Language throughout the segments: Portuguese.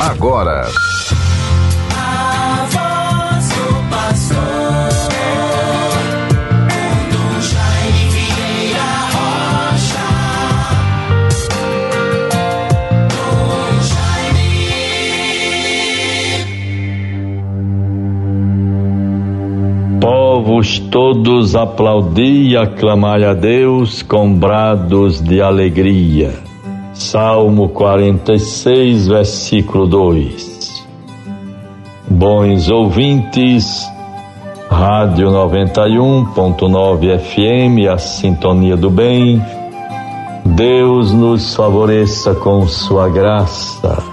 agora. Povos todos aplaudi e aclamai a Deus com brados de alegria. Salmo 46, versículo 2. Bons ouvintes, Rádio 91.9 FM, a sintonia do bem. Deus nos favoreça com sua graça,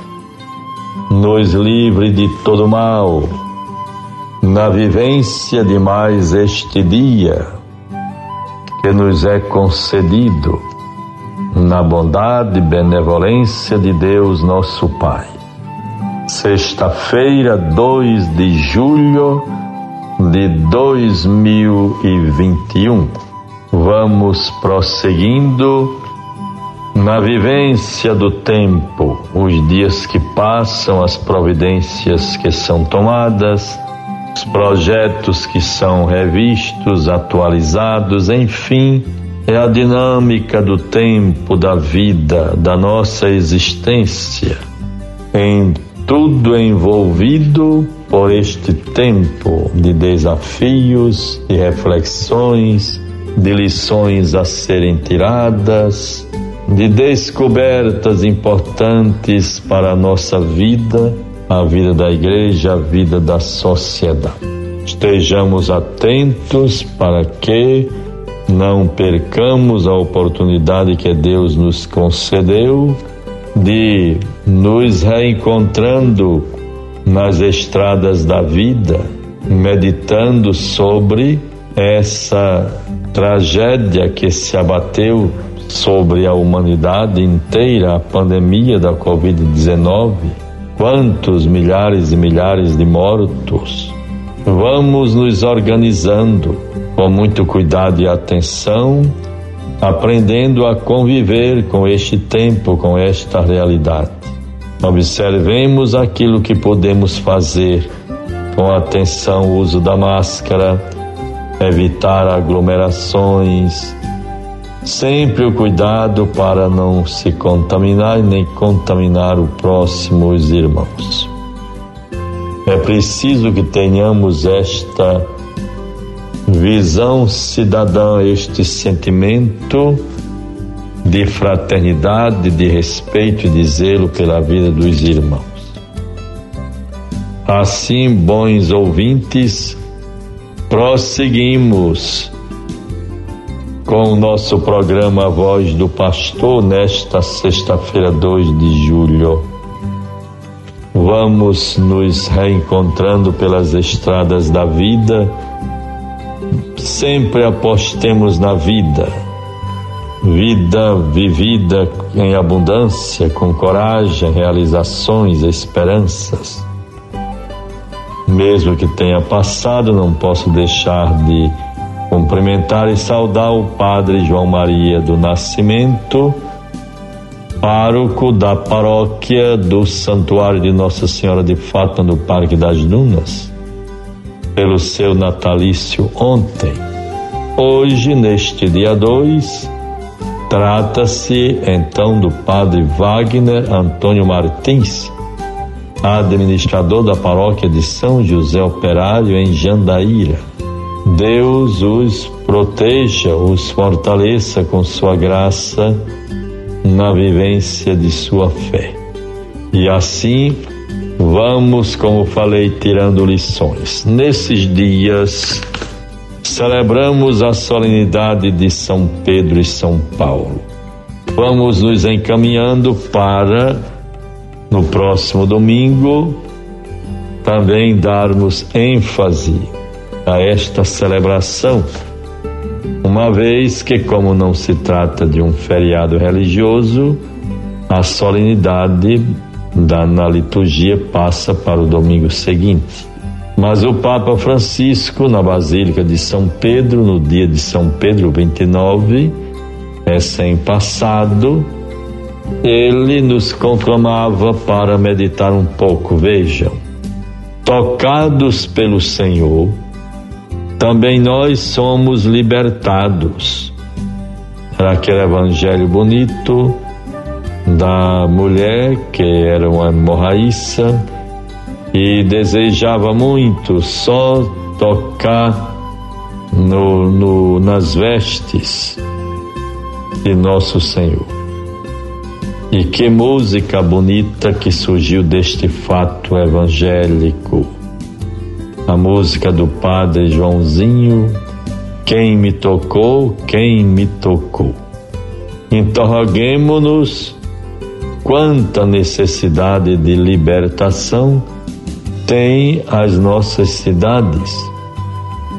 nos livre de todo mal na vivência de mais este dia que nos é concedido na bondade e benevolência de Deus nosso Pai. Sexta-feira, 2 de julho de 2021. Vamos prosseguindo na vivência do tempo, os dias que passam, as providências que são tomadas os projetos que são revistos, atualizados, enfim, é a dinâmica do tempo, da vida, da nossa existência, em tudo envolvido por este tempo de desafios, de reflexões, de lições a serem tiradas, de descobertas importantes para a nossa vida a vida da igreja, a vida da sociedade. Estejamos atentos para que não percamos a oportunidade que Deus nos concedeu de nos reencontrando nas estradas da vida, meditando sobre essa tragédia que se abateu sobre a humanidade inteira, a pandemia da Covid-19 Quantos milhares e milhares de mortos? Vamos nos organizando com muito cuidado e atenção, aprendendo a conviver com este tempo, com esta realidade. Observemos aquilo que podemos fazer com atenção, o uso da máscara, evitar aglomerações, Sempre o cuidado para não se contaminar nem contaminar o próximo, os irmãos. Preciso que tenhamos esta visão cidadã, este sentimento de fraternidade, de respeito e de zelo pela vida dos irmãos. Assim, bons ouvintes, prosseguimos com o nosso programa Voz do Pastor nesta sexta-feira, 2 de julho. Vamos nos reencontrando pelas estradas da vida. Sempre apostemos na vida. Vida vivida em abundância, com coragem, realizações, esperanças. Mesmo que tenha passado, não posso deixar de Cumprimentar e saudar o Padre João Maria do Nascimento, pároco da paróquia do Santuário de Nossa Senhora de Fátima no Parque das Dunas, pelo seu natalício ontem. Hoje, neste dia 2, trata-se então do Padre Wagner Antônio Martins, administrador da paróquia de São José Operário em Jandaíra Deus os proteja, os fortaleça com sua graça na vivência de sua fé. E assim vamos, como falei, tirando lições. Nesses dias celebramos a solenidade de São Pedro e São Paulo. Vamos nos encaminhando para no próximo domingo também darmos ênfase a esta celebração, uma vez que, como não se trata de um feriado religioso, a solenidade da, na liturgia passa para o domingo seguinte. Mas o Papa Francisco, na Basílica de São Pedro, no dia de São Pedro 29, recém-passado, ele nos conclamava para meditar um pouco. Vejam, tocados pelo Senhor, também nós somos libertados. Era aquele evangelho bonito da mulher que era uma hemorraíça e desejava muito só tocar no, no, nas vestes de nosso Senhor. E que música bonita que surgiu deste fato evangélico. A música do Padre Joãozinho, Quem me tocou, quem me tocou. Interroguemos-nos quanta necessidade de libertação tem as nossas cidades,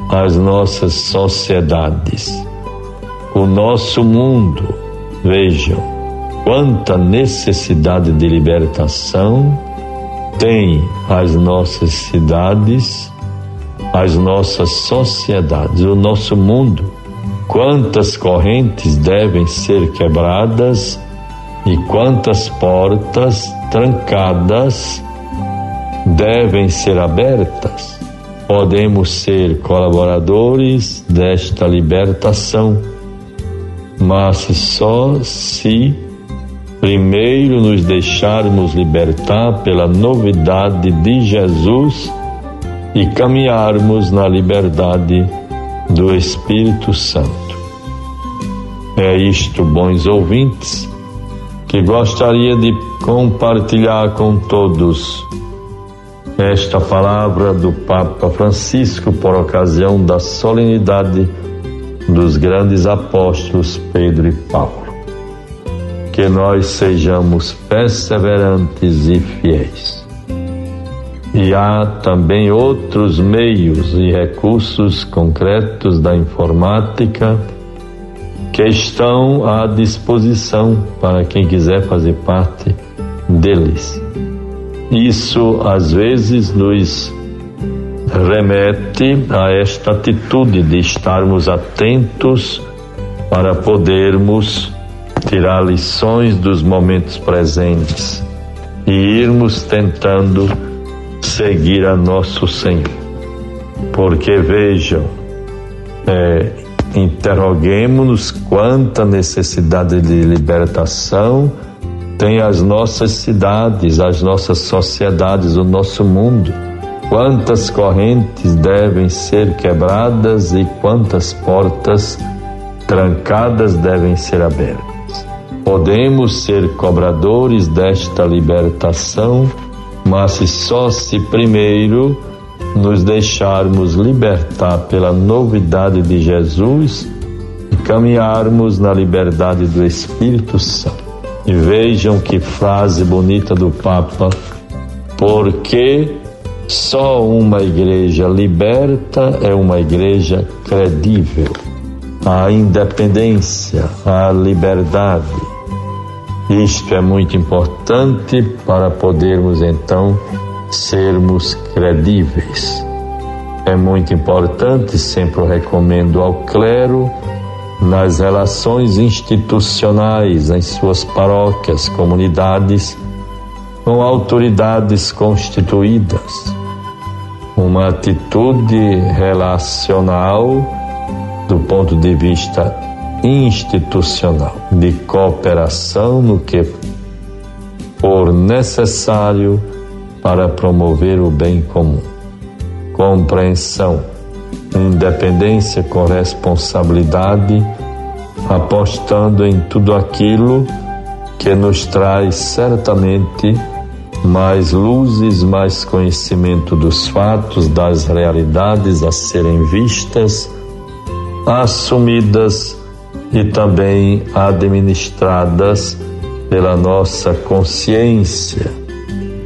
as nossas sociedades, o nosso mundo. Vejam quanta necessidade de libertação tem as nossas cidades, as nossas sociedades, o nosso mundo. Quantas correntes devem ser quebradas e quantas portas trancadas devem ser abertas. Podemos ser colaboradores desta libertação, mas só se primeiro nos deixarmos libertar pela novidade de Jesus e caminharmos na liberdade do Espírito Santo. É isto, bons ouvintes, que gostaria de compartilhar com todos esta palavra do Papa Francisco por ocasião da solenidade dos grandes apóstolos Pedro e Paulo. Que nós sejamos perseverantes e fiéis. E há também outros meios e recursos concretos da informática que estão à disposição para quem quiser fazer parte deles. Isso às vezes nos remete a esta atitude de estarmos atentos para podermos tirar lições dos momentos presentes e irmos tentando seguir a nosso Senhor. Porque vejam, é, interroguemos-nos quanta necessidade de libertação tem as nossas cidades, as nossas sociedades, o nosso mundo. Quantas correntes devem ser quebradas e quantas portas trancadas devem ser abertas. Podemos ser cobradores desta libertação, mas só se primeiro nos deixarmos libertar pela novidade de Jesus e caminharmos na liberdade do Espírito Santo. E vejam que frase bonita do Papa, porque só uma igreja liberta é uma igreja credível. A independência, a liberdade. Isto é muito importante para podermos então sermos credíveis. É muito importante, sempre recomendo ao clero, nas relações institucionais em suas paróquias, comunidades, com autoridades constituídas. Uma atitude relacional do ponto de vista institucional, de cooperação no que for necessário para promover o bem comum. Compreensão independência com responsabilidade, apostando em tudo aquilo que nos traz certamente mais luzes, mais conhecimento dos fatos, das realidades a serem vistas, assumidas e também administradas pela nossa consciência,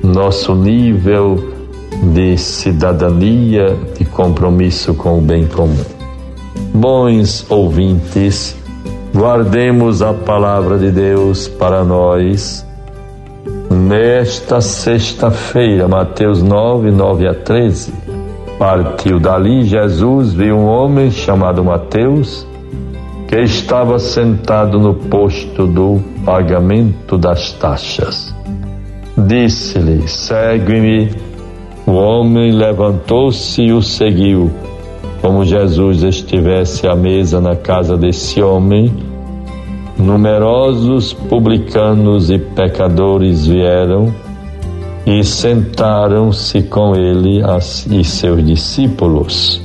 nosso nível de cidadania, de compromisso com o bem comum. Bons ouvintes, guardemos a palavra de Deus para nós nesta sexta-feira, Mateus 9, 9 a 13. Partiu dali Jesus, viu um homem chamado Mateus, que estava sentado no posto do pagamento das taxas. Disse-lhe: Segue-me. O homem levantou-se e o seguiu. Como Jesus estivesse à mesa na casa desse homem, numerosos publicanos e pecadores vieram e sentaram-se com ele e seus discípulos.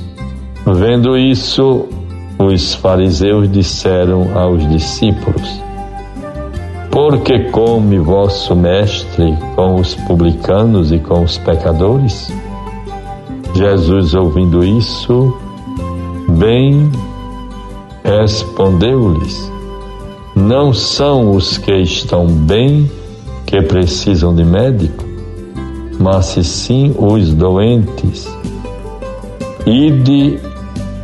Vendo isso, os fariseus disseram aos discípulos: Por que come vosso mestre com os publicanos e com os pecadores? Jesus, ouvindo isso, bem respondeu-lhes: Não são os que estão bem que precisam de médico, mas sim os doentes. Ide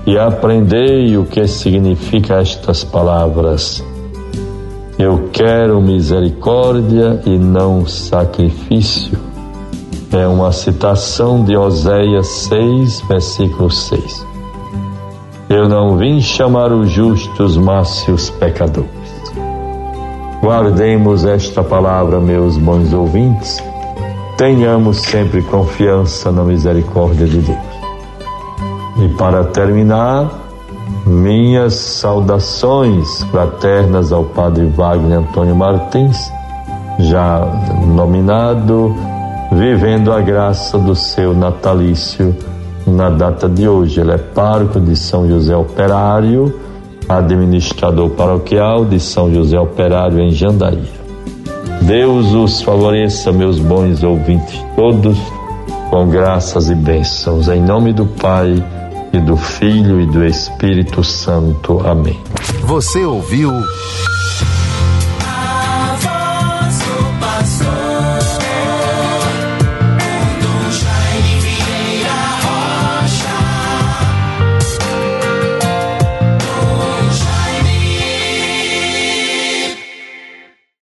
e aprendei o que significa estas palavras. Eu quero misericórdia e não sacrifício. É uma citação de Oséias 6, versículo 6. Eu não vim chamar os justos, mas os pecadores. Guardemos esta palavra, meus bons ouvintes. Tenhamos sempre confiança na misericórdia de Deus. E para terminar, minhas saudações fraternas ao Padre Wagner Antônio Martins, já nominado, vivendo a graça do seu natalício na data de hoje. Ele é pároco de São José Operário, administrador paroquial de São José Operário em Jandaíra. Deus os favoreça, meus bons ouvintes todos, com graças e bênçãos, em nome do Pai e do Filho e do Espírito Santo. Amém. Você ouviu? A voz do pastor.